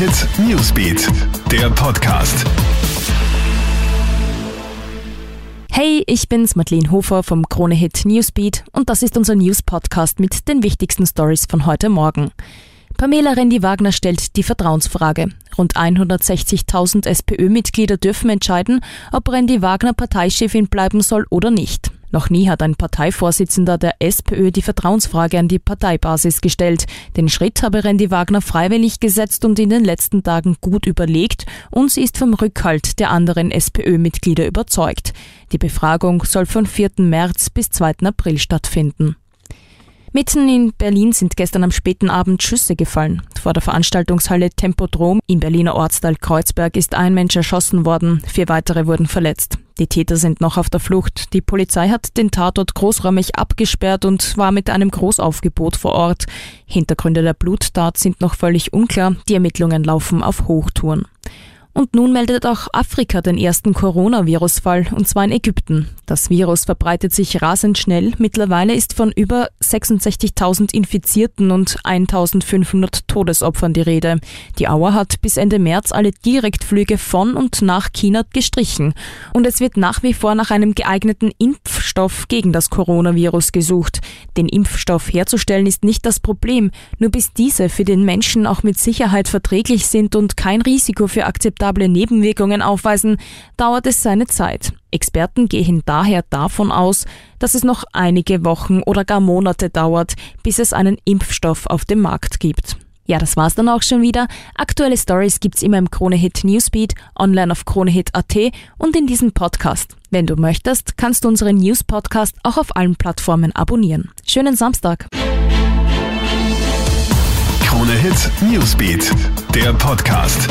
Hit Newsbeat, der Podcast. Hey, ich bin's Madeleine Hofer vom Krone Hit Newsbeat und das ist unser News Podcast mit den wichtigsten Stories von heute Morgen. Pamela Rendi-Wagner stellt die Vertrauensfrage. Rund 160.000 SPÖ-Mitglieder dürfen entscheiden, ob Rendi-Wagner Parteichefin bleiben soll oder nicht. Noch nie hat ein Parteivorsitzender der SPÖ die Vertrauensfrage an die Parteibasis gestellt. Den Schritt habe Randy Wagner freiwillig gesetzt und in den letzten Tagen gut überlegt und sie ist vom Rückhalt der anderen SPÖ-Mitglieder überzeugt. Die Befragung soll von 4. März bis 2. April stattfinden. Mitten in Berlin sind gestern am späten Abend Schüsse gefallen. Vor der Veranstaltungshalle Tempodrom im Berliner Ortsteil Kreuzberg ist ein Mensch erschossen worden, vier weitere wurden verletzt. Die Täter sind noch auf der Flucht. Die Polizei hat den Tatort großräumig abgesperrt und war mit einem Großaufgebot vor Ort. Hintergründe der Bluttat sind noch völlig unklar. Die Ermittlungen laufen auf Hochtouren. Und nun meldet auch Afrika den ersten Coronavirus-Fall, und zwar in Ägypten. Das Virus verbreitet sich rasend schnell. Mittlerweile ist von über 66.000 Infizierten und 1.500 Todesopfern die Rede. Die Auer hat bis Ende März alle Direktflüge von und nach China gestrichen. Und es wird nach wie vor nach einem geeigneten Impfstoff gegen das Coronavirus gesucht. Den Impfstoff herzustellen ist nicht das Problem, nur bis diese für den Menschen auch mit Sicherheit verträglich sind und kein Risiko für akzeptable Nebenwirkungen aufweisen, dauert es seine Zeit. Experten gehen daher davon aus, dass es noch einige Wochen oder gar Monate dauert, bis es einen Impfstoff auf dem Markt gibt. Ja, das war's dann auch schon wieder. Aktuelle Stories gibt's immer im Kronehit Newsbeat, online auf kronehit.at und in diesem Podcast. Wenn du möchtest, kannst du unseren News Podcast auch auf allen Plattformen abonnieren. Schönen Samstag. Kronehit Newsbeat, der Podcast.